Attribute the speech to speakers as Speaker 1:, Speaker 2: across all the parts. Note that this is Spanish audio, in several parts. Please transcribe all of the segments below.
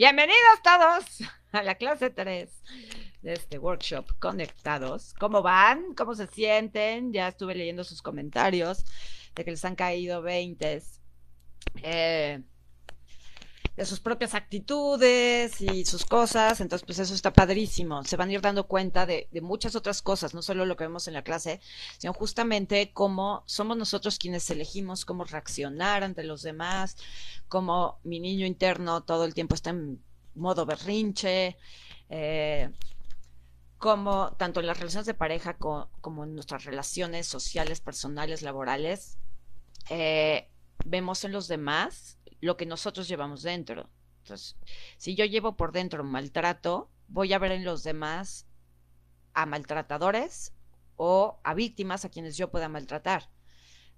Speaker 1: Bienvenidos todos a la clase 3 de este workshop Conectados. ¿Cómo van? ¿Cómo se sienten? Ya estuve leyendo sus comentarios de que les han caído 20 eh, de sus propias actitudes y sus cosas. Entonces, pues eso está padrísimo. Se van a ir dando cuenta de, muchas otras cosas, no solo lo que vemos en la clase, sino justamente cómo somos nosotros quienes elegimos cómo reaccionar ante los demás, cómo mi niño interno todo el tiempo está en modo berrinche. Eh, como tanto en las relaciones de pareja como en nuestras relaciones sociales, personales, laborales, eh, vemos en los demás lo que nosotros llevamos dentro. Entonces, si yo llevo por dentro maltrato, voy a ver en los demás a maltratadores o a víctimas a quienes yo pueda maltratar.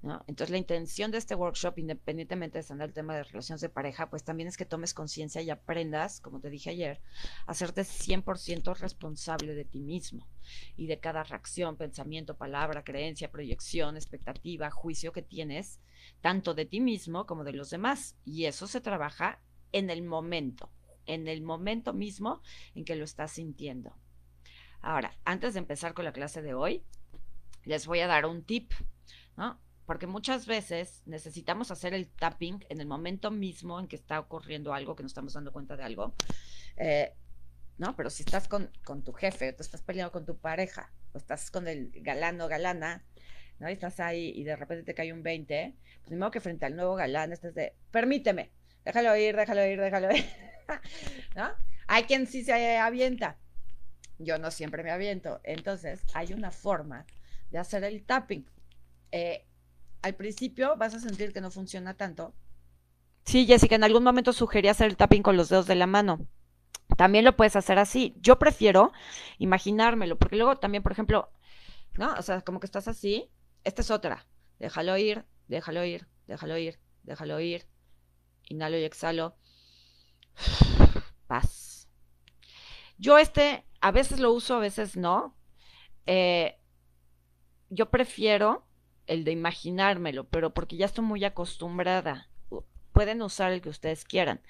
Speaker 1: Entonces, la intención de este workshop, independientemente de estar el tema de relaciones de pareja, pues también es que tomes conciencia y aprendas, como te dije ayer, a hacerte 100% responsable de ti mismo y de cada reacción, pensamiento, palabra, creencia, proyección, expectativa, juicio que tienes, tanto de ti mismo como de los demás. Y eso se trabaja en el momento, en el momento mismo en que lo estás sintiendo. Ahora, antes de empezar con la clase de hoy, les voy a dar un tip, ¿no? Porque muchas veces necesitamos hacer el tapping en el momento mismo en que está ocurriendo algo, que nos estamos dando cuenta de algo. Eh, ¿No? Pero si estás con, tu jefe, o te estás peleando con tu pareja, o estás con el galán o galana, ¿no? Y estás ahí y de repente te cae un 20, pues modo que frente al nuevo galán estés de, permíteme, déjalo ir, déjalo ir, déjalo ir, ¿no? Hay quien sí se avienta. Yo no siempre me aviento. Entonces, hay una forma de hacer el tapping. Eh, al principio vas a sentir que no funciona tanto. Sí, Jessica, en algún momento sugerí hacer el tapping con los dedos de la mano. También lo puedes hacer así. Yo prefiero imaginármelo, porque luego también, por ejemplo, ¿no? O sea, como que estás así. Esta es otra. Déjalo ir, déjalo ir, déjalo ir, déjalo ir. Inhalo y exhalo. Paz. Yo este a veces lo uso, a veces no. Eh, yo prefiero el de imaginármelo, pero porque ya estoy muy acostumbrada. Pueden usar el que ustedes quieran.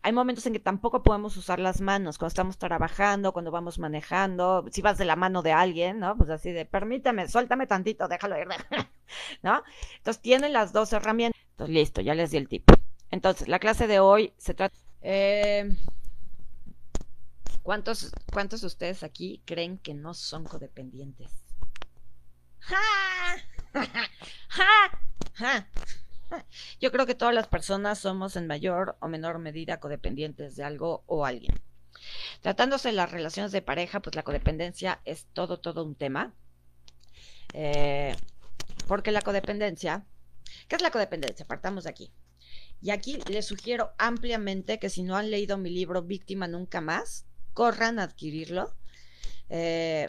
Speaker 1: Hay momentos en que tampoco podemos usar las manos, cuando estamos trabajando, cuando vamos manejando, si vas de la mano de alguien, ¿no? Pues así de, permítame, suéltame tantito, déjalo ir, ¿no? Entonces tienen las dos herramientas. Entonces, listo, ya les di el tip. Entonces, la clase de hoy se trata... Eh, ¿cuántos, ¿Cuántos de ustedes aquí creen que no son codependientes? ¡Ja! Yo creo que todas las personas somos en mayor o menor medida codependientes de algo o alguien. Tratándose de las relaciones de pareja, pues la codependencia es todo, todo un tema. Eh, porque la codependencia, ¿qué es la codependencia? Partamos de aquí. Y aquí les sugiero ampliamente que si no han leído mi libro Víctima Nunca Más, corran a adquirirlo. Eh,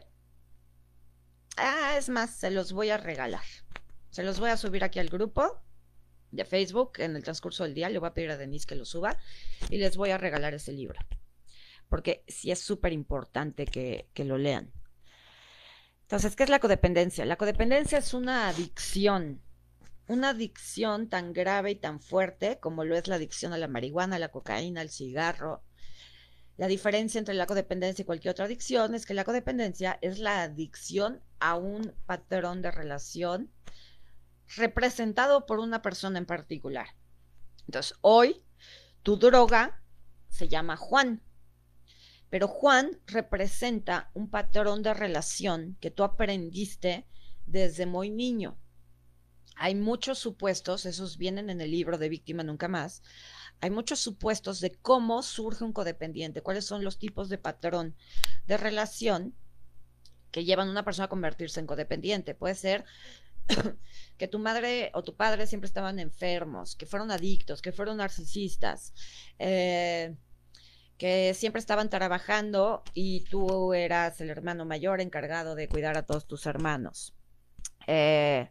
Speaker 1: Ah, es más, se los voy a regalar. Se los voy a subir aquí al grupo de Facebook en el transcurso del día. Le voy a pedir a Denise que lo suba y les voy a regalar ese libro. Porque sí es súper importante que, que lo lean. Entonces, ¿qué es la codependencia? La codependencia es una adicción. Una adicción tan grave y tan fuerte como lo es la adicción a la marihuana, la cocaína, al cigarro, la diferencia entre la codependencia y cualquier otra adicción es que la codependencia es la adicción a un patrón de relación representado por una persona en particular. Entonces, hoy tu droga se llama Juan, pero Juan representa un patrón de relación que tú aprendiste desde muy niño. Hay muchos supuestos, esos vienen en el libro de Víctima Nunca Más, hay muchos supuestos de cómo surge un codependiente, cuáles son los tipos de patrón de relación que llevan a una persona a convertirse en codependiente. Puede ser que tu madre o tu padre siempre estaban enfermos, que fueron adictos, que fueron narcisistas, eh, que siempre estaban trabajando y tú eras el hermano mayor encargado de cuidar a todos tus hermanos. Eh,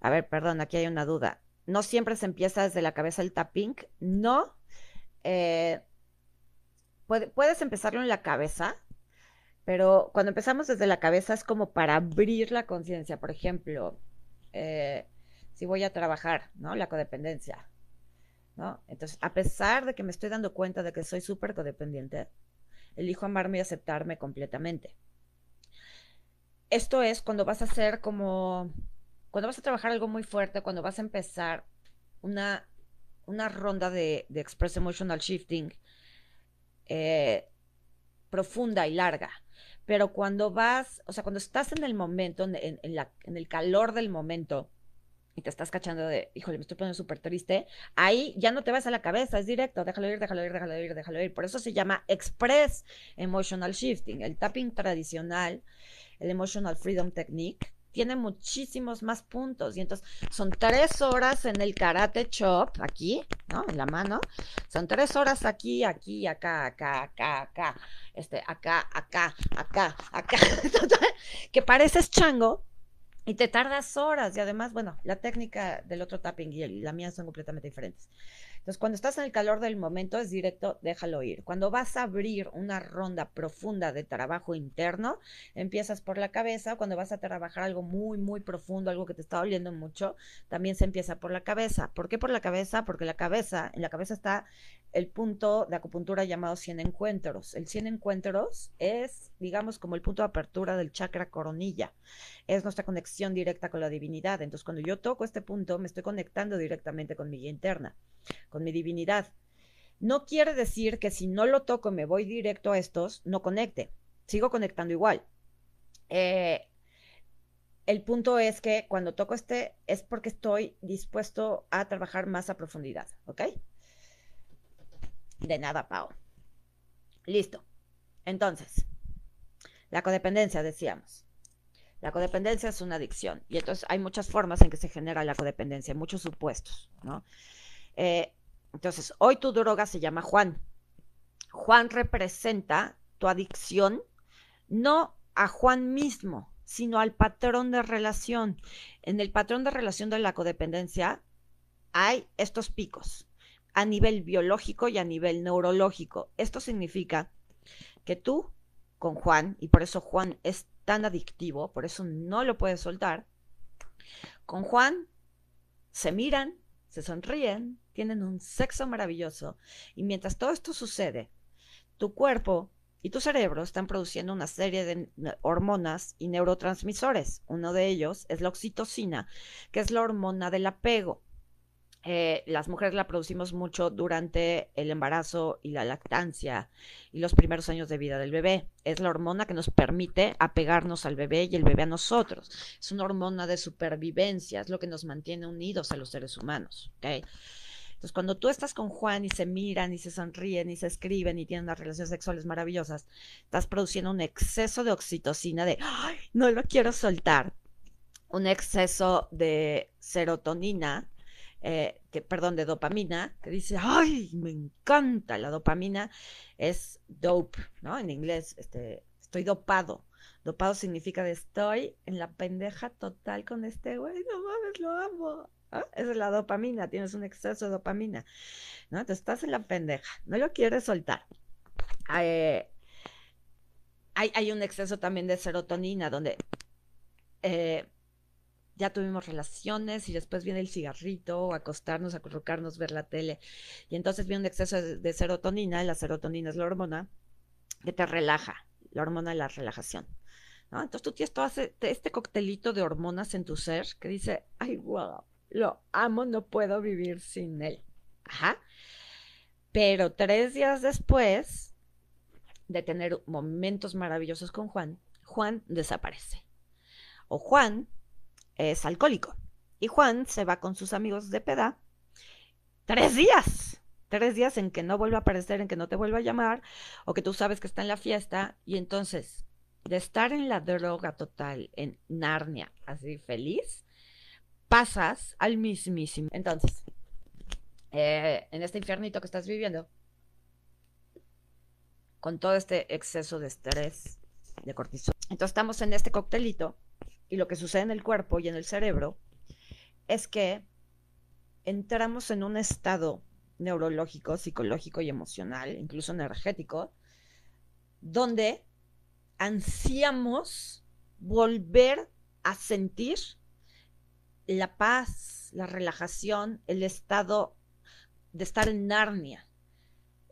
Speaker 1: a ver, perdón, aquí hay una duda no siempre se empieza desde la cabeza el tapping, no. Eh, puedes empezarlo en la cabeza, pero cuando empezamos desde la cabeza es como para abrir la conciencia. Por ejemplo, eh, si voy a trabajar, ¿no? La codependencia. ¿no? Entonces, a pesar de que me estoy dando cuenta de que soy súper codependiente, elijo amarme y aceptarme completamente. Esto es cuando vas a hacer como, cuando vas a trabajar algo muy fuerte, cuando vas a empezar una, una ronda de, Express Emotional Shifting eh, profunda y larga. Pero cuando vas, o sea, cuando estás en el momento, en, la, en el calor del momento, y te estás cachando de, híjole, me estoy poniendo súper triste, ahí ya no te vas a la cabeza, es directo, déjalo ir, déjalo ir, déjalo ir, déjalo ir. Por eso se llama Express Emotional Shifting. El tapping tradicional, el Emotional Freedom Technique, tiene muchísimos más puntos. Y entonces son tres horas en el karate chop, aquí, ¿no? En la mano. Son tres horas aquí, aquí, acá, acá, acá, acá. Este, acá, acá, acá, acá. que pareces chango, y te tardas horas y además, bueno, la técnica del otro tapping y la mía son completamente diferentes. Entonces, cuando estás en el calor del momento, es directo, déjalo ir. Cuando vas a abrir una ronda profunda de trabajo interno, empiezas por la cabeza. Cuando vas a trabajar algo muy, muy profundo, algo que te está doliendo mucho, también se empieza por la cabeza. ¿Por qué por la cabeza? Porque la cabeza, en la cabeza está el punto de acupuntura llamado 100 encuentros. El 100 encuentros es, digamos, como el punto de apertura del chakra coronilla. Es nuestra conexión directa con la divinidad. Entonces, cuando yo toco este punto, me estoy conectando directamente con mi guía interna con mi divinidad. No quiere decir que si no lo toco, me voy directo a estos, no conecte. Sigo conectando igual. Eh, el punto es que cuando toco este es porque estoy dispuesto a trabajar más a profundidad, ¿ok? De nada, Pau. Listo. Entonces, la codependencia, decíamos. La codependencia es una adicción y entonces hay muchas formas en que se genera la codependencia, muchos supuestos, ¿no? Eh, entonces, hoy tu droga se llama Juan. Juan representa tu adicción, no a Juan mismo, sino al patrón de relación. En el patrón de relación de la codependencia hay estos picos a nivel biológico y a nivel neurológico. Esto significa que tú con Juan, y por eso Juan es tan adictivo, por eso no lo puedes soltar, con Juan se miran, se sonríen, tienen un sexo maravilloso y mientras todo esto sucede, tu cuerpo y tu cerebro están produciendo una serie de hormonas y neurotransmisores. Uno de ellos es la oxitocina, que es la hormona del apego. Eh, las mujeres la producimos mucho durante el embarazo y la lactancia y los primeros años de vida del bebé. Es la hormona que nos permite apegarnos al bebé y el bebé a nosotros. Es una hormona de supervivencia, es lo que nos mantiene unidos a los seres humanos. Entonces, cuando tú estás con Juan y se miran y se sonríen y se escriben y tienen unas relaciones sexuales maravillosas, estás produciendo un exceso de oxitocina de, no lo quiero soltar, un exceso de serotonina eh, que, perdón, de dopamina, que dice, ay, me encanta la dopamina, es dope, ¿no? En inglés, este, estoy dopado. Dopado significa de estoy en la pendeja total con este güey, no mames, lo amo. Esa es la dopamina, tienes un exceso de dopamina, ¿no? Te estás en la pendeja, no lo quieres soltar. Eh, hay, hay, un exceso también de serotonina, donde eh, ya tuvimos relaciones y después viene el cigarrito, acostarnos, acurrucarnos, ver la tele. Y entonces viene un exceso de, serotonina, la serotonina es la hormona que te relaja, la hormona de la relajación. Entonces tú tienes todo este coctelito de hormonas en tu ser que dice, ay, wow, lo amo, no puedo vivir sin él. Ajá. Pero tres días después de tener momentos maravillosos con Juan, Juan desaparece. O Juan es alcohólico. Y Juan se va con sus amigos de peda tres días. Tres días en que no vuelve a aparecer, en que no te vuelve a llamar, o que tú sabes que está en la fiesta. Y entonces, de estar en la droga total, en Narnia, así feliz, pasas al mismísimo. Entonces, eh, en este infiernito que estás viviendo, con todo este exceso de estrés, de cortisol. Entonces estamos en este coctelito y lo que sucede en el cuerpo y en el cerebro es que entramos en un estado neurológico, psicológico y emocional, incluso energético, donde ansiamos volver a sentir la paz, la relajación, el estado de estar en Narnia.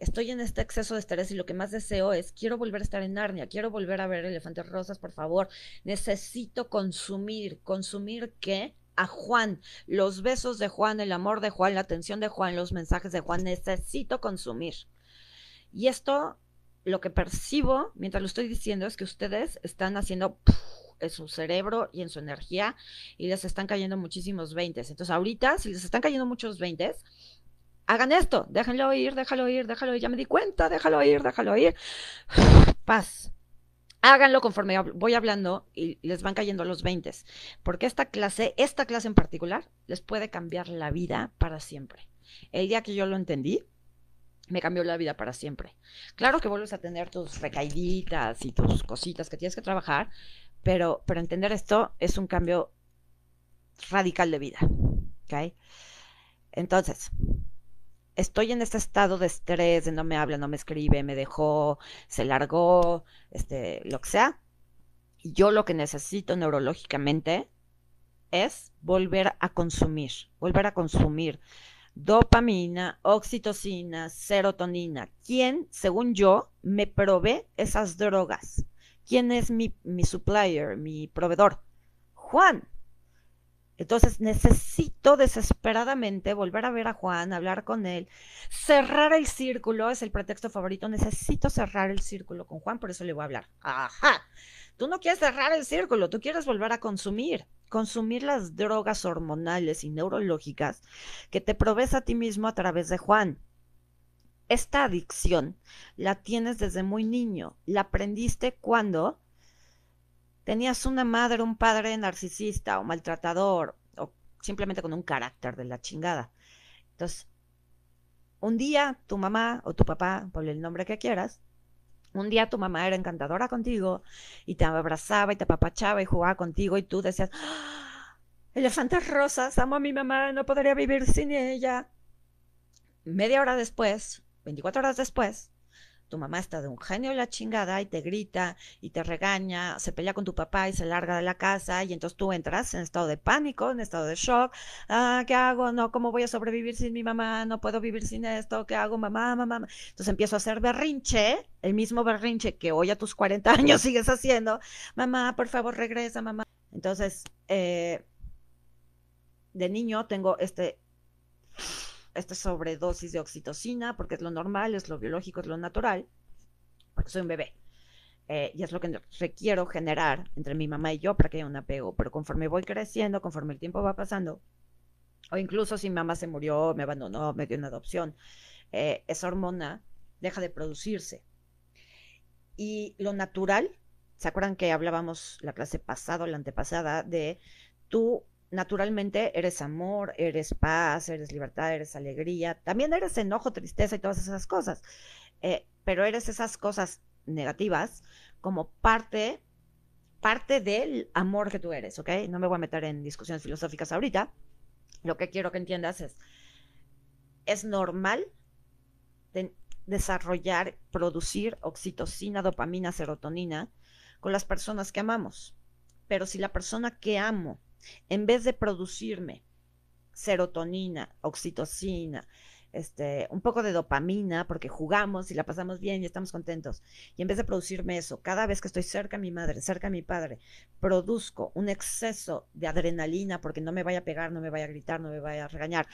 Speaker 1: Estoy en este exceso de estrés y lo que más deseo es, quiero volver a estar en Narnia, quiero volver a ver elefantes rosas, por favor. Necesito consumir, consumir qué? A Juan, los besos de Juan, el amor de Juan, la atención de Juan, los mensajes de Juan, necesito consumir. Y esto, lo que percibo mientras lo estoy diciendo es que ustedes están haciendo en su cerebro y en su energía y les están cayendo muchísimos veintes. Entonces ahorita, si les están cayendo muchos veintes, hagan esto, déjenlo ir, déjalo ir, déjalo ir, ya me di cuenta, déjalo ir, déjalo ir. Paz. Háganlo conforme voy hablando y les van cayendo los 20, porque esta clase, esta clase en particular, les puede cambiar la vida para siempre. El día que yo lo entendí, me cambió la vida para siempre. Claro que vuelves a tener tus recaiditas y tus cositas que tienes que trabajar, pero, pero entender esto es un cambio radical de vida. ¿Ok? Entonces, estoy en este estado de estrés, de no me habla, no me escribe, me dejó, se largó, este, lo que sea. Y yo lo que necesito neurológicamente es volver a consumir, volver a consumir dopamina, oxitocina, serotonina. ¿Quién, según yo, me provee esas drogas? ¿Quién es mi, mi supplier, mi proveedor? Juan. Entonces necesito desesperadamente volver a ver a Juan, hablar con él, cerrar el círculo, es el pretexto favorito, necesito cerrar el círculo con Juan, por eso le voy a hablar. Ajá, tú no quieres cerrar el círculo, tú quieres volver a consumir, consumir las drogas hormonales y neurológicas que te provees a ti mismo a través de Juan esta adicción la tienes desde muy niño. La aprendiste cuando tenías una madre, un padre narcisista o maltratador o simplemente con un carácter de la chingada. Entonces, un día tu mamá o tu papá, por el nombre que quieras, un día tu mamá era encantadora contigo y te abrazaba y te apapachaba y jugaba contigo y tú decías, ¡Ah! elefantes rosas, amo a mi mamá, no podría vivir sin ella. Media hora después, 24 horas después, tu mamá está de un genio la chingada y te grita y te regaña, se pelea con tu papá y se larga de la casa y entonces tú entras en estado de pánico, en estado de shock. Ah, ¿qué hago? No, ¿cómo voy a sobrevivir sin mi mamá? No puedo vivir sin esto. ¿Qué hago, mamá, mamá? Entonces empiezo a hacer berrinche, el mismo berrinche que hoy a tus 40 años sigues haciendo. Mamá, por favor, regresa, mamá. Entonces, eh, de niño tengo este esta sobredosis de oxitocina, porque es lo normal, es lo biológico, es lo natural, porque soy un bebé. Eh, y es lo que requiero generar entre mi mamá y yo para que haya un apego. Pero conforme voy creciendo, conforme el tiempo va pasando, o incluso si mi mamá se murió, me abandonó, me dio una adopción, eh, esa hormona deja de producirse. Y lo natural, ¿se acuerdan que hablábamos la clase pasada, la antepasada, de tú naturalmente eres amor, eres paz, eres libertad, eres alegría, también eres enojo, tristeza y todas esas cosas, eh, pero eres esas cosas negativas como parte, parte del amor que tú eres, ¿ok? No me voy a meter en discusiones filosóficas ahorita, lo que quiero que entiendas es, es normal desarrollar, producir oxitocina, dopamina, serotonina con las personas que amamos, pero si la persona que amo en vez de producirme serotonina, oxitocina, este, un poco de dopamina, porque jugamos y la pasamos bien y estamos contentos. Y en vez de producirme eso, cada vez que estoy cerca a mi madre, cerca a mi padre, produzco un exceso de adrenalina porque no me vaya a pegar, no me vaya a gritar, no me vaya a regañar,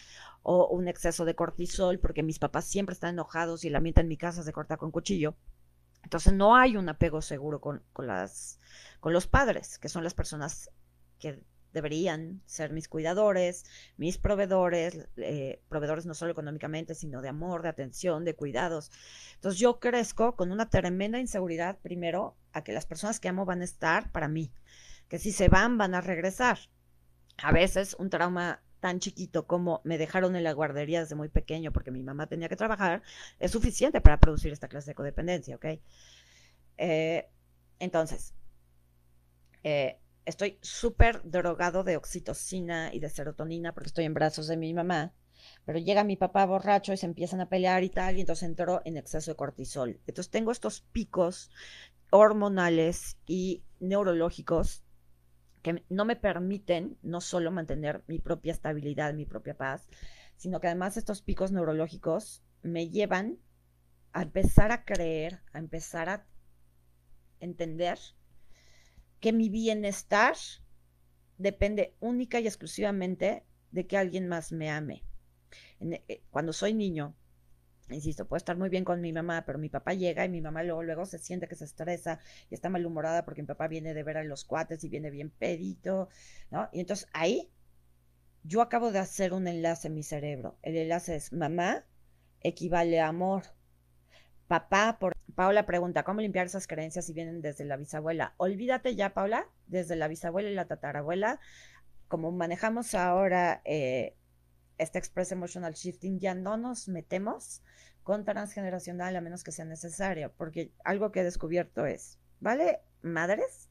Speaker 1: o un exceso de cortisol porque mis papás siempre están enojados y la en mi casa se corta con cuchillo. Entonces no hay un apego seguro con, con, las, con los padres, que son las personas que deberían ser mis cuidadores, mis proveedores, eh, proveedores no solo económicamente, sino de amor, de atención, de cuidados. Entonces yo crezco con una tremenda inseguridad, primero, a que las personas que amo van a estar para mí, que si se van, van a regresar. A veces un trauma tan chiquito como me dejaron en la guardería desde muy pequeño porque mi mamá tenía que trabajar, es suficiente para producir esta clase de codependencia, ¿ok? Eh, entonces, eh, estoy súper drogado de oxitocina y de serotonina porque estoy en brazos de mi mamá, pero llega mi papá borracho y se empiezan a pelear y tal, y entonces entro en exceso de cortisol. Entonces tengo estos picos hormonales y neurológicos que no me permiten no solo mantener mi propia estabilidad, mi propia paz, sino que además estos picos neurológicos me llevan a empezar a creer, a empezar a entender que mi bienestar depende única y exclusivamente de que alguien más me ame. Eh, cuando soy niño, insisto, puedo estar muy bien con mi mamá, pero mi papá llega y mi mamá luego, luego se siente que se estresa y está malhumorada porque mi papá viene de ver a los cuates y viene bien pedito, ¿no? Y entonces ahí yo acabo de hacer un enlace en mi cerebro. El enlace es mamá equivale a amor. Papá, por Paula pregunta, ¿cómo limpiar esas creencias si vienen desde la bisabuela? Olvídate ya, Paula, desde la bisabuela y la tatarabuela, como manejamos ahora eh, este Express Emotional Shifting, ya no nos metemos con transgeneracional a menos que sea necesario, porque algo que he descubierto es, ¿vale, madres?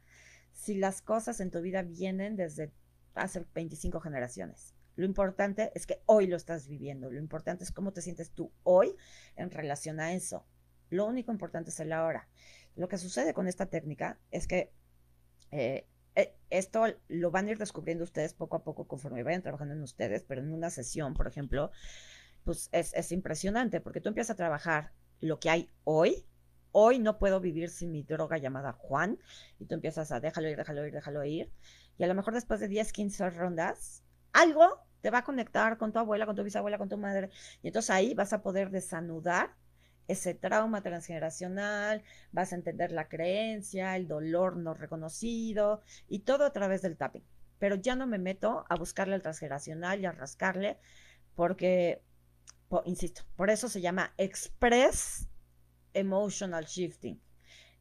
Speaker 1: Si las cosas en tu vida vienen desde hace 25 generaciones. Lo importante es que hoy lo estás viviendo. Lo importante es cómo te sientes tú hoy en relación a eso. Lo único importante es el ahora. Lo que sucede con esta técnica es que eh, eh, esto lo van a ir descubriendo ustedes poco a poco conforme vayan trabajando en ustedes, pero en una sesión, por ejemplo, pues es, es impresionante porque tú empiezas a trabajar lo que hay hoy. Hoy no puedo vivir sin mi droga llamada Juan y tú empiezas a déjalo ir, déjalo ir, déjalo ir y a lo mejor después de 10, 15 rondas, algo te va a conectar con tu abuela, con tu bisabuela, con tu madre. Y entonces ahí vas a poder desanudar ese trauma transgeneracional, vas a entender la creencia, el dolor no reconocido y todo a través del tapping. Pero ya no me meto a buscarle al transgeneracional y a rascarle porque, insisto, por eso se llama Express Emotional Shifting.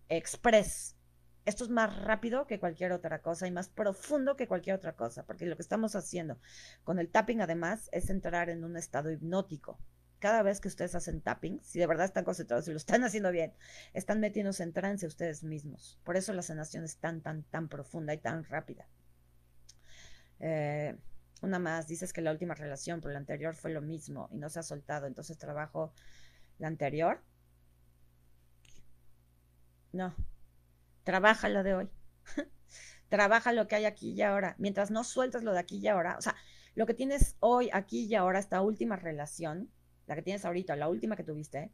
Speaker 1: Express, esto es más rápido que cualquier otra cosa y más profundo que cualquier otra cosa, porque lo que estamos haciendo con el tapping además es entrar en un estado hipnótico. Cada vez que ustedes hacen tapping, si de verdad están concentrados y lo están haciendo bien, están metiéndose en trance ustedes mismos. Por eso la sanación es tan, tan, tan profunda y tan rápida. Eh, una más, dices que la última relación, pero la anterior fue lo mismo y no se ha soltado, entonces trabajo la anterior. No, trabaja lo de hoy. trabaja lo que hay aquí y ahora. Mientras no sueltas lo de aquí y ahora, o sea, lo que tienes hoy, aquí y ahora, esta última relación, la que tienes ahorita, la última que tuviste,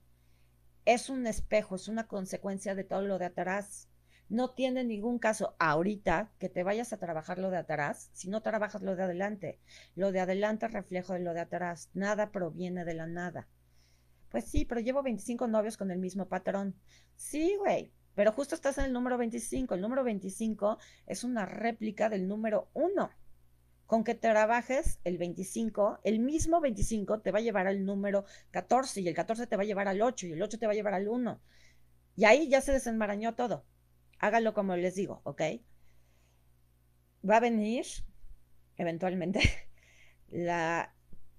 Speaker 1: es un espejo, es una consecuencia de todo lo de atrás. No tiene ningún caso ahorita que te vayas a trabajar lo de atrás si no trabajas lo de adelante. Lo de adelante es reflejo de lo de atrás. Nada proviene de la nada. Pues sí, pero llevo 25 novios con el mismo patrón. Sí, güey, pero justo estás en el número 25. El número 25 es una réplica del número 1. Con que trabajes el 25, el mismo 25 te va a llevar al número 14 y el 14 te va a llevar al 8 y el 8 te va a llevar al 1. Y ahí ya se desenmarañó todo. Hágalo como les digo, ¿ok? Va a venir eventualmente la,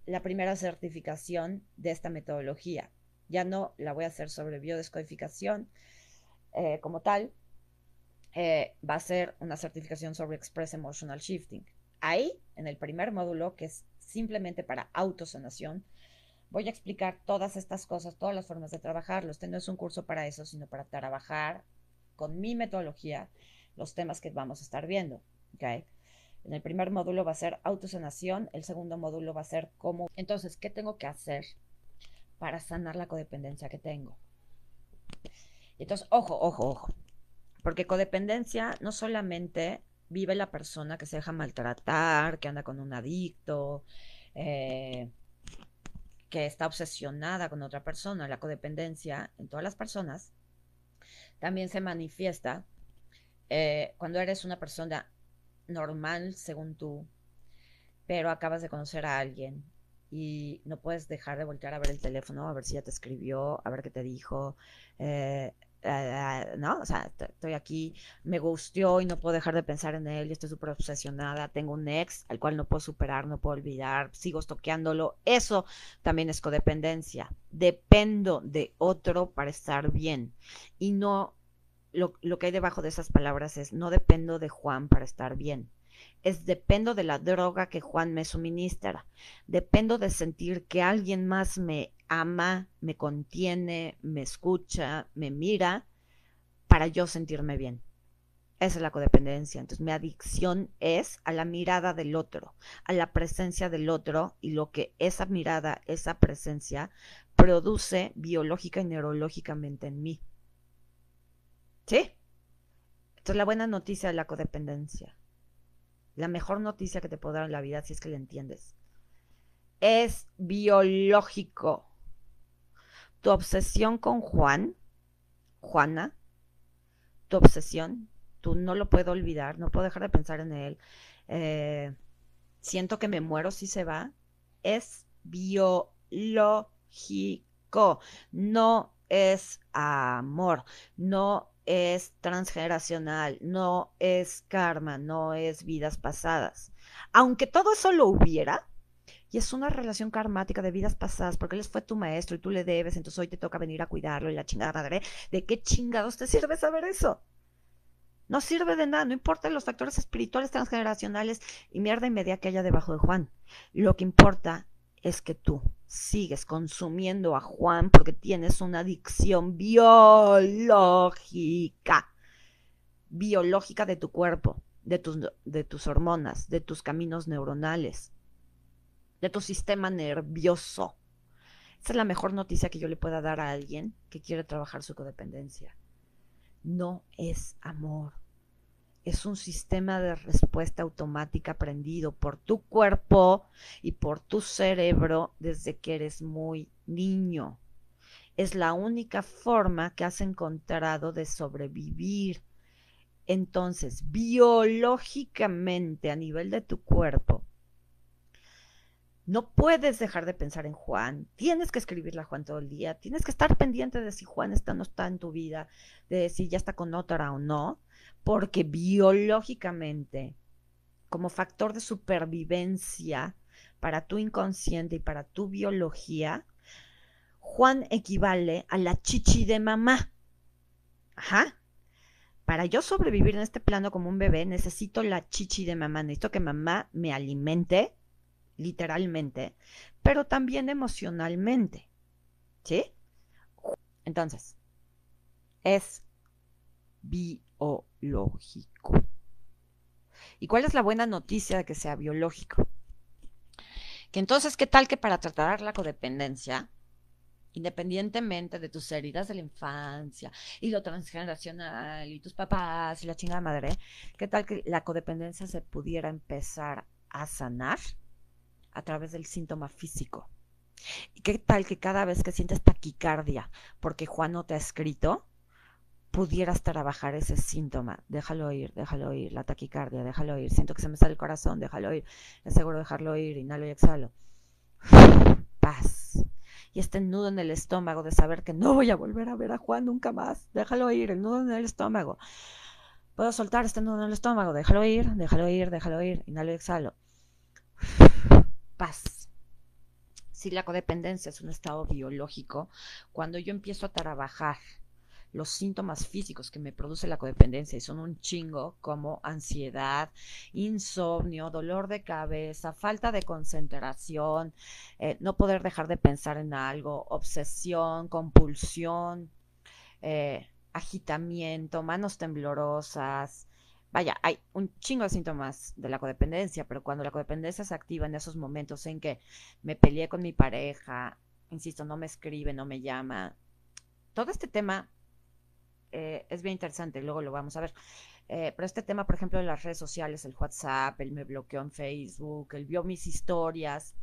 Speaker 1: la primera certificación de esta metodología. Ya no la voy a hacer sobre biodescodificación, eh, como tal, eh, va a ser una certificación sobre Express Emotional Shifting. Ahí, en el primer módulo, que es simplemente para autosanación, voy a explicar todas estas cosas, todas las formas de trabajarlo. Este no es un curso para eso, sino para trabajar con mi metodología los temas que vamos a estar viendo. ¿okay? En el primer módulo va a ser autosanación, el segundo módulo va a ser cómo. Entonces, ¿qué tengo que hacer para sanar la codependencia que tengo? Entonces, ojo, ojo, ojo. Porque codependencia no solamente vive la persona que se deja maltratar, que anda con un adicto, eh, que está obsesionada con otra persona. La codependencia en todas las personas también se manifiesta eh, cuando eres una persona normal, según tú, pero acabas de conocer a alguien y no puedes dejar de voltear a ver el teléfono, a ver si ya te escribió, a ver qué te dijo. Eh, eh, ¿no? O sea, estoy aquí, me gustó y no puedo dejar de pensar en él y estoy súper obsesionada. Tengo un ex al cual no puedo superar, no puedo olvidar, sigo estoqueándolo. Eso también es codependencia. Dependo de otro para estar bien. Y no, lo, lo que hay debajo de esas palabras es, no dependo de Juan para estar bien es dependo de la droga que Juan me suministra. Dependo de sentir que alguien más me ama, me contiene, me escucha, me mira para yo sentirme bien. Esa es la codependencia. Entonces, mi adicción es a la mirada del otro, a la presencia del otro y lo que esa mirada, esa presencia produce biológica y neurológicamente en mí. ¿Sí? Entonces, la buena noticia de la codependencia, la mejor noticia que te puedo dar en la vida, si es que la entiendes, es biológico. Tu obsesión con Juan, Juana, tu obsesión tú no lo puedo olvidar, no puedo dejar de pensar en él. Eh, siento que me muero si se va. Es biológico, no es amor, no es transgeneracional, no es karma, no es vidas pasadas. Aunque todo eso lo hubiera, y es una relación karmática de vidas pasadas, porque él fue tu maestro y tú le debes, entonces hoy te toca venir a cuidarlo y la chingada madre, ¿de qué chingados te sirve saber eso? No sirve de nada, no importa los factores espirituales transgeneracionales y mierda y media que haya debajo de Juan. Lo que importa es que tú sigues consumiendo a Juan porque tienes una adicción biológica, biológica de tu cuerpo, de tus, de tus hormonas, de tus caminos neuronales, de tu sistema nervioso. Esa es la mejor noticia que yo le pueda dar a alguien que quiere trabajar su codependencia no es amor. Es un sistema de respuesta automática aprendido por tu cuerpo y por tu cerebro desde que eres muy niño. Es la única forma que has encontrado de sobrevivir. Entonces, biológicamente, a nivel de tu cuerpo, no puedes dejar de pensar en Juan. Tienes que escribirle a Juan todo el día. Tienes que estar pendiente de si Juan está o no está en tu vida, de si ya está con otra o no, porque biológicamente, como factor de supervivencia para tu inconsciente y para tu biología, Juan equivale a la chichi de mamá. Ajá. Para yo sobrevivir en este plano como un bebé, necesito la chichi de mamá. Necesito que mamá me alimente literalmente, pero también emocionalmente. ¿Sí? Entonces, es biológico. ¿Y cuál es la buena noticia de que sea biológico? Que entonces, ¿qué tal que para tratar la codependencia, independientemente de tus heridas de la infancia y lo transgeneracional y tus papás y la chingada madre, ¿qué tal que la codependencia se pudiera empezar a sanar? a través del síntoma físico. ¿Y qué tal que cada vez que sientes taquicardia, porque Juan no te ha escrito, pudieras trabajar ese síntoma? Déjalo ir, déjalo ir, la taquicardia, déjalo ir. Siento que se me sale el corazón, déjalo ir. Es seguro dejarlo ir, inhalo y exhalo. Paz. Y este nudo en el estómago de saber que no voy a volver a ver a Juan nunca más. Déjalo ir, el nudo en el estómago. Puedo soltar este nudo en el estómago, déjalo ir, déjalo ir, déjalo ir, inhalo y exhalo paz. Si la codependencia es un estado biológico, cuando yo empiezo a trabajar los síntomas físicos que me produce la codependencia y son un chingo como ansiedad, insomnio, dolor de cabeza, falta de concentración, eh, no poder dejar de pensar en algo, obsesión, compulsión, eh, agitamiento, manos temblorosas, Vaya, hay un chingo de síntomas de la codependencia, pero cuando la codependencia se activa en esos momentos en que me peleé con mi pareja, insisto, no me escribe, no me llama, todo este tema eh, es bien interesante, luego lo vamos a ver. Eh, pero este tema, por ejemplo, de las redes sociales, el WhatsApp, él me bloqueó en Facebook, él vio mis historias,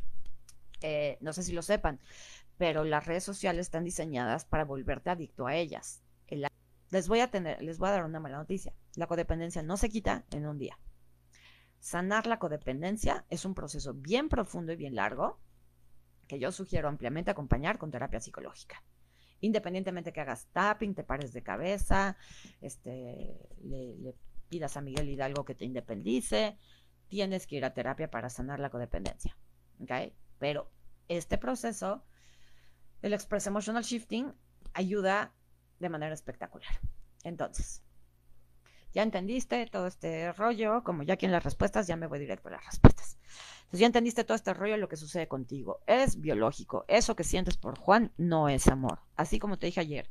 Speaker 1: eh, no sé si lo sepan, pero las redes sociales están diseñadas para volverte adicto a ellas les voy a tener, les voy a dar una mala noticia. La codependencia no se quita en un día. Sanar la codependencia es un proceso bien profundo y bien largo que yo sugiero ampliamente acompañar con terapia psicológica. Independientemente que hagas tapping, te pares de cabeza, este, le, pidas a Miguel Hidalgo que te independice, tienes que ir a terapia para sanar la codependencia. Pero este proceso, el Express Emotional Shifting, ayuda de manera espectacular. Entonces, ya entendiste todo este rollo, como ya aquí en las respuestas, ya me voy directo a las respuestas. Entonces, ya entendiste todo este rollo, lo que sucede contigo. Es biológico. Eso que sientes por Juan no es amor. Así como te dije ayer,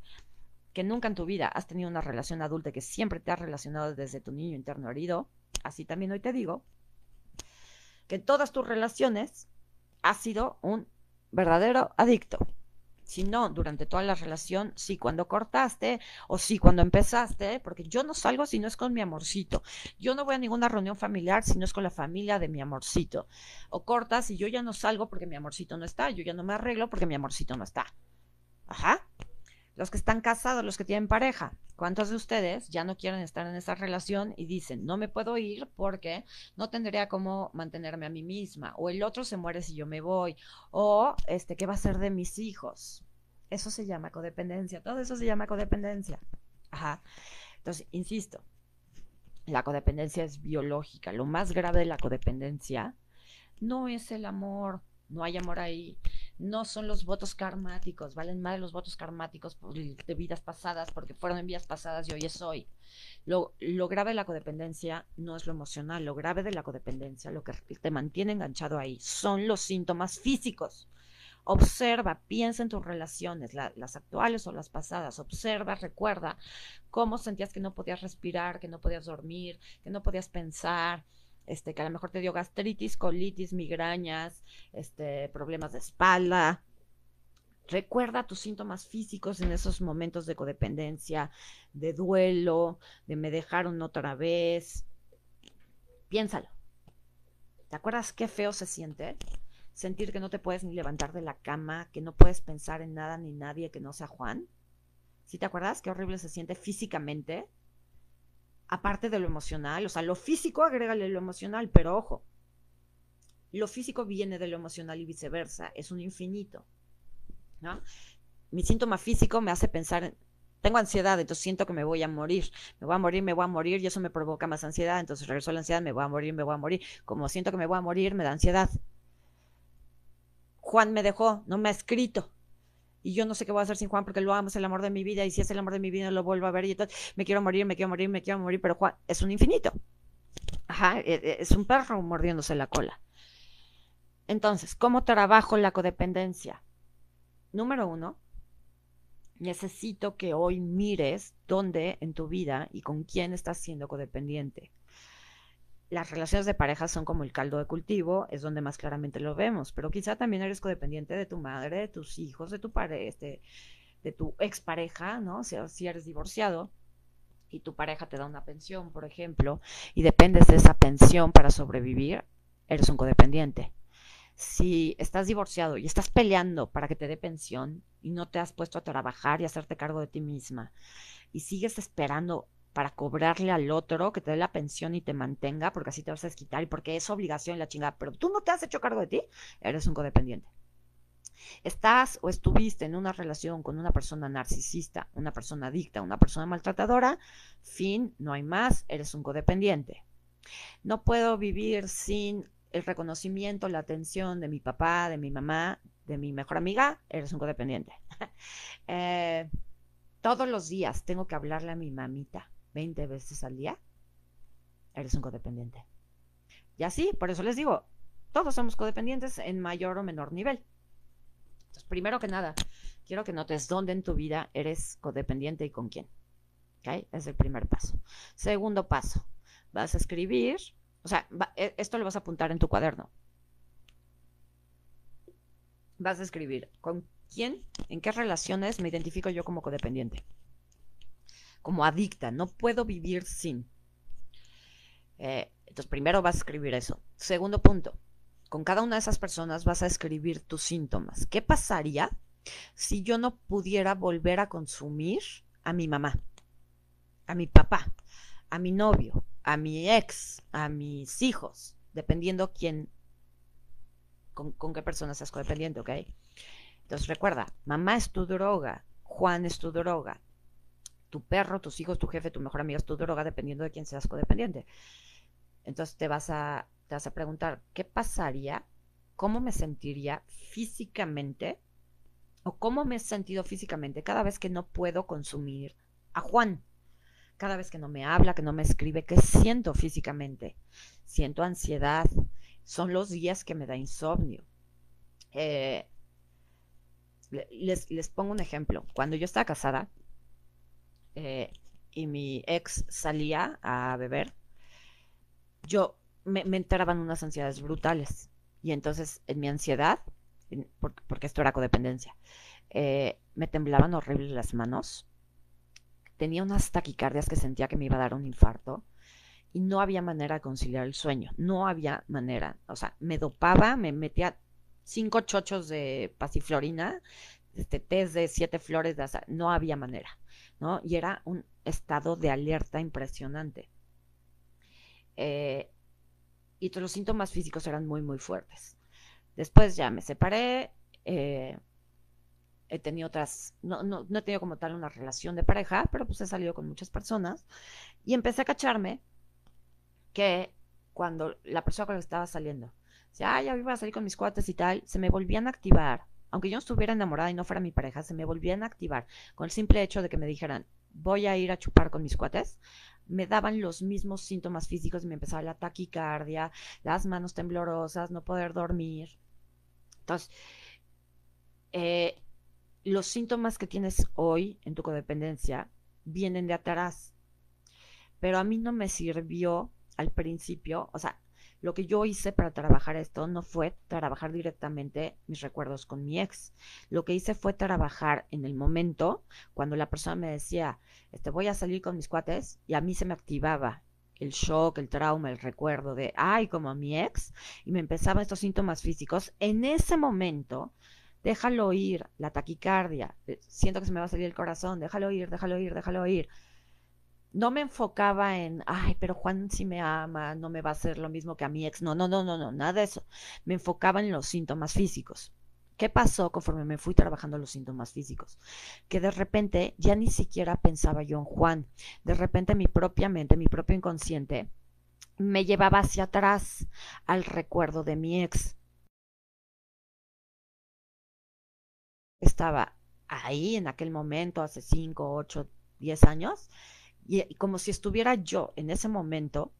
Speaker 1: que nunca en tu vida has tenido una relación adulta que siempre te has relacionado desde tu niño interno herido, así también hoy te digo que en todas tus relaciones has sido un verdadero adicto. Si no, durante toda la relación, sí cuando cortaste o sí cuando empezaste, porque yo no salgo si no es con mi amorcito. Yo no voy a ninguna reunión familiar si no es con la familia de mi amorcito. O cortas y yo ya no salgo porque mi amorcito no está. Yo ya no me arreglo porque mi amorcito no está. Ajá. Los que están casados, los que tienen pareja, ¿cuántos de ustedes ya no quieren estar en esa relación y dicen, no me puedo ir porque no tendría cómo mantenerme a mí misma? O el otro se muere si yo me voy. O, este, ¿qué va a ser de mis hijos? Eso se llama codependencia. Todo eso se llama codependencia. Ajá. Entonces, insisto, la codependencia es biológica. Lo más grave de la codependencia no es el amor, no hay amor ahí no son los votos karmáticos, valen más los votos karmáticos de vidas pasadas porque fueron en vidas pasadas y hoy es hoy. Lo, lo, grave de la codependencia no es lo emocional, lo grave de la codependencia, lo que te mantiene enganchado ahí, son los síntomas físicos. Observa, piensa en tus relaciones, las actuales o las pasadas. Observa, recuerda cómo sentías que no podías respirar, que no podías dormir, que no podías pensar, este, que a lo mejor te dio gastritis, colitis, migrañas, este, problemas de espalda. Recuerda tus síntomas físicos en esos momentos de codependencia, de duelo, de me dejaron otra vez. Piénsalo. ¿Te acuerdas qué feo se siente? Sentir que no te puedes ni levantar de la cama, que no puedes pensar en nada ni nadie que no sea Juan. ¿Sí te acuerdas qué horrible se siente físicamente? Aparte de lo emocional, o sea, lo físico agrégale lo emocional, pero ojo, lo físico viene de lo emocional y viceversa, es un infinito. ¿no? Mi síntoma físico me hace pensar, en, tengo ansiedad, entonces siento que me voy a morir, me voy a morir, me voy a morir y eso me provoca más ansiedad, entonces regreso a la ansiedad, me voy a morir, me voy a morir, como siento que me voy a morir, me da ansiedad. Juan me dejó, no me ha escrito, y yo no sé qué voy a hacer sin Juan porque lo amo, es el amor de mi vida y si es el amor de mi vida lo vuelvo a ver y entonces me quiero morir, me quiero morir, me quiero morir, pero Juan es un infinito. Ajá, e, e, es un perro mordiéndose la cola. Entonces, ¿cómo trabajo la codependencia? Número uno, necesito que hoy mires dónde en tu vida y con quién estás siendo codependiente las relaciones de pareja son como el caldo de cultivo, es donde más claramente lo vemos, pero quizá también eres codependiente de tu madre, de tus hijos, de tu pareja, este, de, tu expareja, ¿no? Sea, si eres divorciado y tu pareja te da una pensión, por ejemplo, y dependes de esa pensión para sobrevivir, eres un codependiente. Si estás divorciado y estás peleando para que te dé pensión y no te has puesto a trabajar y hacerte cargo de ti misma y sigues esperando para cobrarle al otro que te dé la pensión y te mantenga, porque así te vas a desquitar y porque es obligación la chingada, pero tú no te has hecho cargo de ti, eres un codependiente. Estás o estuviste en una relación con una persona narcisista, una persona adicta, una persona maltratadora, fin, no hay más, eres un codependiente. No puedo vivir sin el reconocimiento, la atención de mi papá, de mi mamá, de mi mejor amiga, eres un codependiente. Eh, todos los días tengo que hablarle a mi mamita 20 veces al día, eres un codependiente. Y así, por eso les digo, todos somos codependientes en mayor o menor nivel. Entonces, primero que nada, quiero que notes dónde en tu vida eres codependiente y con quién. ¿Ok? Es el primer paso. Segundo paso, vas a escribir, o sea, e, esto lo vas a apuntar en tu cuaderno. Vas a escribir con quién, en qué relaciones me identifico yo como codependiente como adicta, no puedo vivir sin. Eh, entonces, primero vas a escribir eso. Segundo punto, con cada una de esas personas vas a escribir tus síntomas. ¿Qué pasaría si yo no pudiera volver a consumir a mi mamá, a mi papá, a mi novio, a mi ex, a mis hijos, dependiendo quién, con, con qué persona seas codependiente, ¿ok? Entonces recuerda, mamá es tu droga, Juan es tu droga, tu perro, tus hijos, tu jefe, tu mejor amigo es tu droga, dependiendo de quién seas codependiente. Entonces te vas a, te vas a preguntar, ¿qué pasaría? ¿Cómo me sentiría físicamente? ¿O cómo me he sentido físicamente cada vez que no puedo consumir a Juan? Cada vez que no me habla, que no me escribe, ¿qué siento físicamente? Siento ansiedad. Son los días que me da insomnio. Eh, les, les pongo un ejemplo. Cuando yo estaba casada, eh, y mi ex salía a beber, yo me, me entraban unas ansiedades brutales. Y entonces en mi ansiedad, porque, esto era codependencia, eh, me temblaban horribles las manos, tenía unas taquicardias que sentía que me iba a dar un infarto y no había manera de conciliar el sueño, no había manera, o sea, me dopaba, me metía cinco chochos de pasiflorina, este test de siete flores de azar, no había manera, ¿no? Y era un estado de alerta impresionante. Eh, y todos los síntomas físicos eran muy, muy fuertes. Después ya me separé, eh, he tenido otras, no, no, no, he tenido como tal una relación de pareja, pero pues he salido con muchas personas y empecé a cacharme que cuando la persona con la que estaba saliendo, ya, ya iba a salir con mis cuates y tal, se me volvían a activar, aunque yo estuviera enamorada y no fuera mi pareja, se me volvían a activar con el simple hecho de que me dijeran, voy a ir a chupar con mis cuates, me daban los mismos síntomas físicos y me empezaba la taquicardia, las manos temblorosas, no poder dormir. Entonces, eh, los síntomas que tienes hoy en tu codependencia vienen de atrás. Pero a mí no me sirvió al principio, o sea, lo que yo hice para trabajar esto no fue trabajar directamente mis recuerdos con mi ex. Lo que hice fue trabajar en el momento cuando la persona me decía, este, voy a salir con mis cuates y a mí se me activaba el shock, el trauma, el recuerdo de, ay, como mi ex, y me empezaban estos síntomas físicos. En ese momento, déjalo ir, la taquicardia, eh, siento que se me va a salir el corazón, déjalo ir, déjalo ir, déjalo ir no me enfocaba en, ay, pero Juan si me ama, no me va a hacer lo mismo que a mi ex. No, no, no, no, no, nada de eso. Me enfocaba en los síntomas físicos. ¿Qué pasó conforme me fui trabajando los síntomas físicos? Que de repente ya ni siquiera pensaba yo en Juan. De repente mi propia mente, mi propio inconsciente, me llevaba hacia atrás al recuerdo de mi ex. Estaba ahí en aquel momento, hace 5, 8, 10 años, y, como si estuviera yo en ese momento,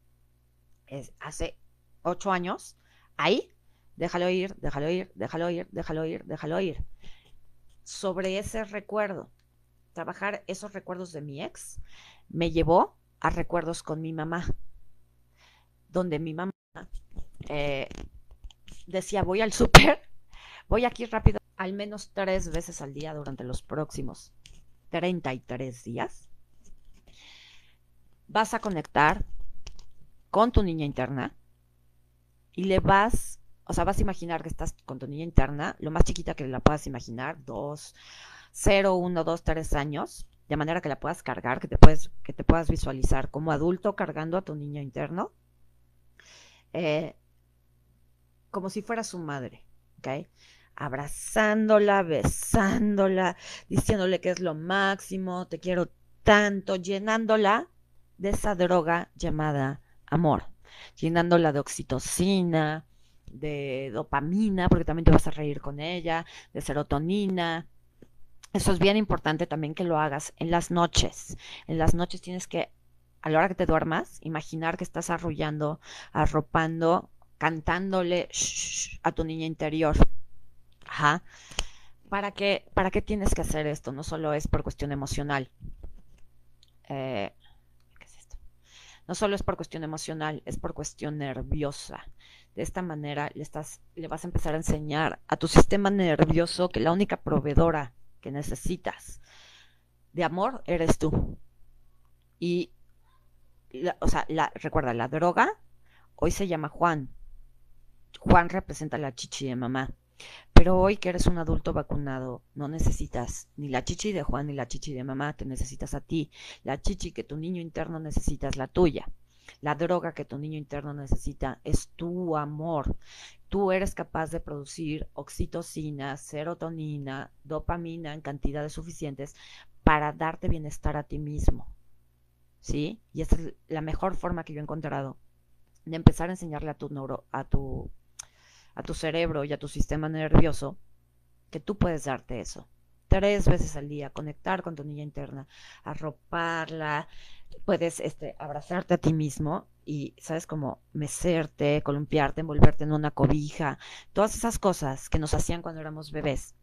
Speaker 1: hace ocho años, ahí, déjalo ir, déjalo ir, déjalo ir, déjalo ir, déjalo ir. Sobre ese recuerdo, trabajar esos recuerdos de mi ex me llevó a recuerdos con mi mamá, donde mi mamá eh, decía, voy al súper, voy aquí rápido, al menos tres veces al día durante los próximos 33 días vas a conectar con tu niña interna y le vas, o sea, vas a imaginar que estás con tu niña interna, lo más chiquita que la puedas imaginar, dos, cero, uno, dos, tres años, de manera que la puedas cargar, que te, puedes, que te puedas visualizar como adulto cargando a tu niño interno, eh, como si fuera su madre, ¿ok? Abrazándola, besándola, diciéndole que es lo máximo, te quiero tanto, llenándola de esa droga llamada amor, llenándola de oxitocina, de dopamina, porque también te vas a reír con ella, de serotonina. Eso es bien importante también que lo hagas en las noches. En las noches tienes que, a la hora que te duermas, imaginar que estás arrullando, arropando, cantándole a tu niña interior. Ajá. ¿Para qué, ¿Para qué tienes que hacer esto? No solo es por cuestión emocional. Eh, no solo es por cuestión emocional, es por cuestión nerviosa. De esta manera le, estás, le vas a empezar a enseñar a tu sistema nervioso que la única proveedora que necesitas de amor eres tú. Y, o sea, la, recuerda, la droga hoy se llama Juan. Juan representa la chichi de mamá. Pero hoy que eres un adulto vacunado, no necesitas ni la chichi de Juan ni la chichi de mamá, te necesitas a ti. La chichi que tu niño interno necesita es la tuya. La droga que tu niño interno necesita es tu amor. Tú eres capaz de producir oxitocina, serotonina, dopamina en cantidades suficientes para darte bienestar a ti mismo. ¿Sí? Y esa es la mejor forma que yo he encontrado de empezar a enseñarle a tu neuro, a tu a tu cerebro y a tu sistema nervioso que tú puedes darte eso. Tres veces al día, conectar con tu niña interna, arroparla, puedes este, abrazarte a ti mismo y, ¿sabes? Como mecerte, columpiarte, envolverte en una cobija, todas esas cosas que nos hacían cuando éramos bebés.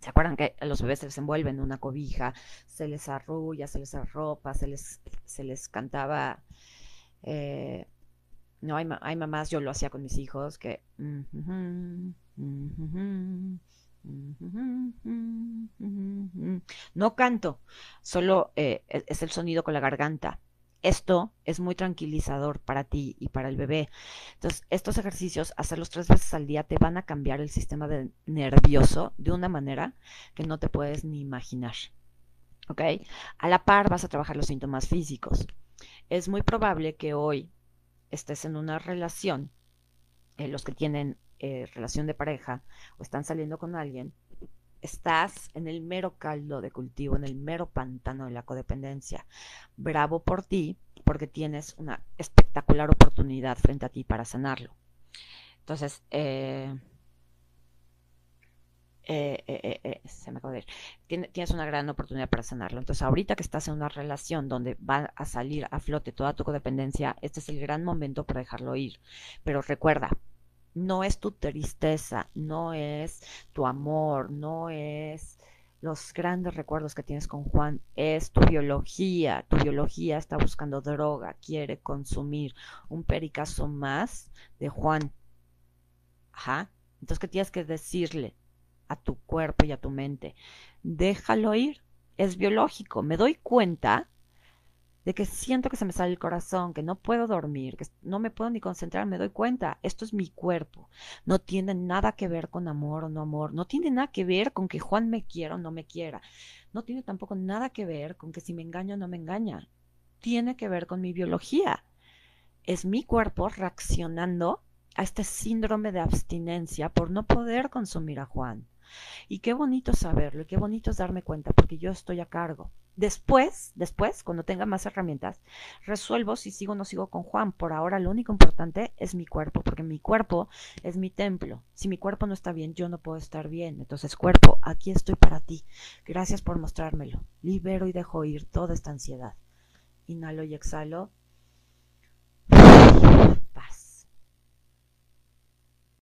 Speaker 1: ¿Se acuerdan que a los bebés se les envuelve en una cobija, se les arrulla, se les arropa, se les, se les cantaba... Eh, no, hay, hay, mamás, yo lo hacía con mis hijos, que... No canto, solo eh, e, es el sonido con la garganta. Esto es muy tranquilizador para ti y para el bebé. Entonces, estos ejercicios, hacerlos tres veces al día, te van a cambiar el sistema nervioso de una manera que no te puedes ni imaginar. ¿Ok? A la par vas a trabajar los síntomas físicos. Es muy probable que hoy estés en una relación, eh, los que tienen eh, relación de pareja o están saliendo con alguien, estás en el mero caldo de cultivo, en el mero pantano de la codependencia. Bravo por ti, porque tienes una espectacular oportunidad frente a ti para sanarlo. Entonces, eh, eh, eh, se me acaba de ir. tienes una gran oportunidad para sanarlo. Entonces, ahorita que estás en una relación donde va a salir a flote toda tu codependencia, este es el gran momento para dejarlo ir. Pero recuerda, no es tu tristeza, no es tu amor, no es los grandes recuerdos que tienes con Juan, es tu biología. Tu biología está buscando droga, quiere consumir un pericazo más de Juan. Ajá. Entonces, ¿qué tienes que decirle a tu cuerpo y a tu mente? Déjalo ir. Es biológico. Me doy cuenta de que siento que se me sale el corazón, que no puedo dormir, que no me puedo ni concentrar, me doy cuenta, esto es mi cuerpo, no tiene nada que ver con amor o no amor, no tiene nada que ver con que Juan me quiera o no me quiera, no tiene tampoco nada que ver con que si me engaña o no me engaña, tiene que ver con mi biología, es mi cuerpo reaccionando a este síndrome de abstinencia por no poder consumir a Juan. Y qué bonito saberlo y qué bonito es darme cuenta porque yo estoy a cargo. Después, después, cuando tenga más herramientas, resuelvo si sigo o no sigo con Juan. Por ahora lo único importante es mi cuerpo, porque mi cuerpo es mi templo. Si mi cuerpo no está bien, yo no puedo estar bien. Entonces, cuerpo, aquí estoy para ti. Gracias por mostrármelo. Libero y dejo ir toda esta ansiedad. Inhalo y exhalo.